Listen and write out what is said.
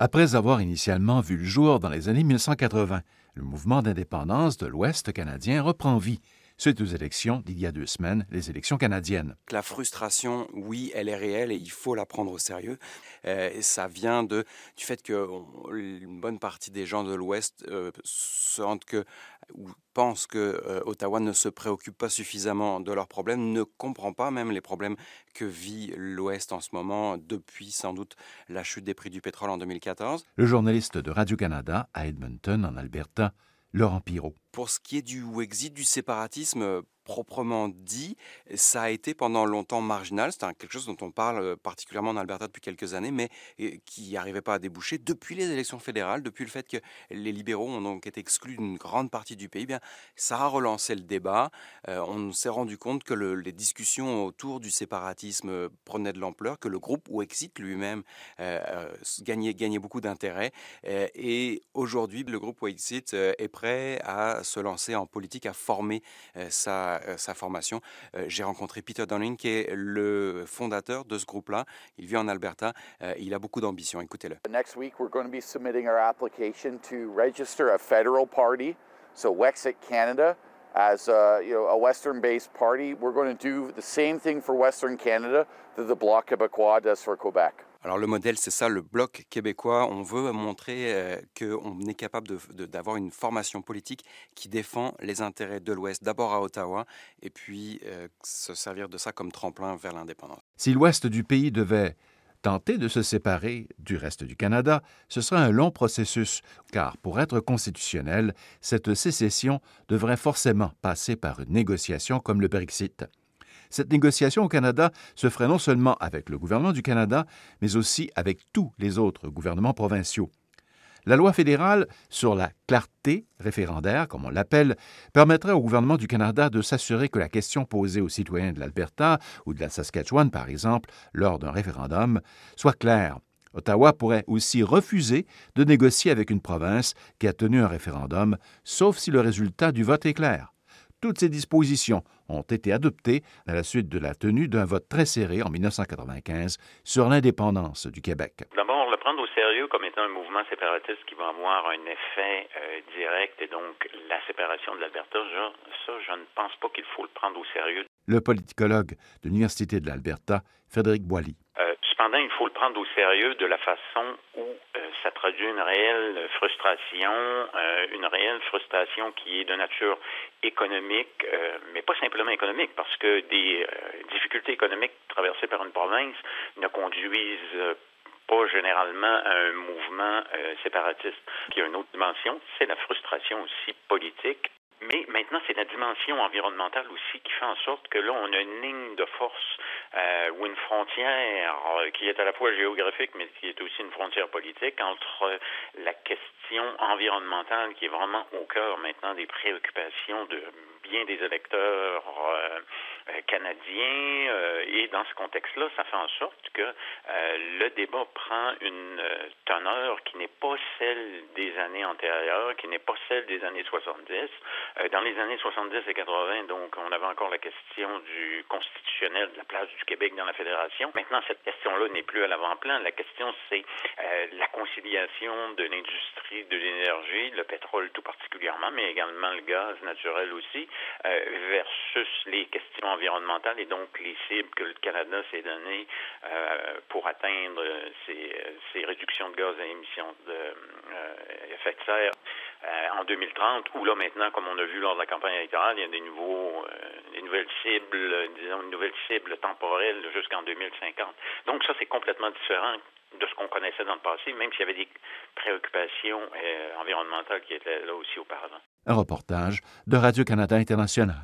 Après avoir initialement vu le jour dans les années 1980, le mouvement d'indépendance de l'Ouest canadien reprend vie suite aux élections d'il y a deux semaines, les élections canadiennes. La frustration, oui, elle est réelle et il faut la prendre au sérieux. Euh, ça vient de, du fait qu'une bonne partie des gens de l'Ouest euh, sentent que ou pensent que euh, Ottawa ne se préoccupe pas suffisamment de leurs problèmes, ne comprend pas même les problèmes que vit l'Ouest en ce moment depuis sans doute la chute des prix du pétrole en 2014. Le journaliste de Radio-Canada à Edmonton, en Alberta, Laurent Pirot. Pour ce qui est du exit du séparatisme, proprement dit, ça a été pendant longtemps marginal. C'est quelque chose dont on parle euh, particulièrement en Alberta depuis quelques années, mais euh, qui n'arrivait pas à déboucher depuis les élections fédérales, depuis le fait que les libéraux ont donc été exclus d'une grande partie du pays. Eh bien, ça a relancé le débat. Euh, on s'est rendu compte que les discussions autour du séparatisme prenaient de l'ampleur, que le groupe Wexit lui-même gagnait, gagnait, beaucoup d'intérêt. et aujourd'hui, le groupe Wexit est prêt à se lancer en politique, à former sa euh, sa, formation. Euh, j'ai rencontré Peter Donning, qui est le fondateur de ce groupe-là. Il vit en Alberta. Euh, il a beaucoup d'ambition. Écoutez-le. Next week, we're going to be submitting our application to register a federal party, so Wexit Canada. As a, you know, a Western-based party, we're going to do the same thing for Western Canada that the Bloc Québécois does for Quebec. Alors le modèle, c'est ça, le bloc québécois. On veut montrer euh, qu'on est capable d'avoir une formation politique qui défend les intérêts de l'Ouest, d'abord à Ottawa, et puis euh, se servir de ça comme tremplin vers l'indépendance. Si l'Ouest du pays devait tenter de se séparer du reste du Canada, ce serait un long processus, car pour être constitutionnel, cette sécession devrait forcément passer par une négociation comme le Brexit. Cette négociation au Canada se ferait non seulement avec le gouvernement du Canada, mais aussi avec tous les autres gouvernements provinciaux. La loi fédérale sur la clarté référendaire, comme on l'appelle, permettrait au gouvernement du Canada de s'assurer que la question posée aux citoyens de l'Alberta ou de la Saskatchewan, par exemple, lors d'un référendum, soit claire. Ottawa pourrait aussi refuser de négocier avec une province qui a tenu un référendum, sauf si le résultat du vote est clair. Toutes ces dispositions ont été adoptées à la suite de la tenue d'un vote très serré en 1995 sur l'indépendance du Québec. D'abord, le prendre au sérieux comme étant un mouvement séparatiste qui va avoir un effet euh, direct et donc la séparation de l'Alberta, ça, je ne pense pas qu'il faut le prendre au sérieux. Le politicologue de l'Université de l'Alberta, Frédéric Boilly. Euh, cependant, il faut le prendre au sérieux de la façon ça traduit une réelle frustration, euh, une réelle frustration qui est de nature économique, mais pas simplement économique, parce que des difficultés économiques traversées par une province ne conduisent pas généralement à un mouvement séparatiste. Qui a une autre dimension, c'est la frustration aussi politique mais maintenant, c'est la dimension environnementale aussi qui fait en sorte que là, on a une ligne de force euh, ou une frontière euh, qui est à la fois géographique, mais qui est aussi une frontière politique entre la question environnementale qui est vraiment au cœur maintenant des préoccupations de bien des électeurs euh, euh, canadiens. Euh, dans ce contexte-là, ça fait en sorte que le débat prend une teneur qui n'est pas celle des années antérieures, qui n'est pas celle des années 70. dans les années 70 et 80, donc, on avait encore la question du constitutionnel, de la place du Québec dans la fédération. Maintenant, cette question-là n'est plus à l'avant-plan. La question, c'est la conciliation de l'industrie de l'énergie, le pétrole tout particulièrement, mais également le gaz naturel aussi, euh, versus les questions environnementales et donc les cibles que le Canada s'est données euh, pour atteindre ces, ces, réductions de gaz à émissions de, de serre en 2030, où là maintenant, comme on a vu lors de la campagne électorale, il y a des nouveaux, euh, des nouvelles cibles, disons une nouvelle cible temporelle jusqu'en 2050. Donc ça, c'est complètement différent de ce qu'on connaissait dans le passé, même s'il y avait des préoccupations environnementales qui étaient là aussi auparavant. Un reportage de Radio-Canada International.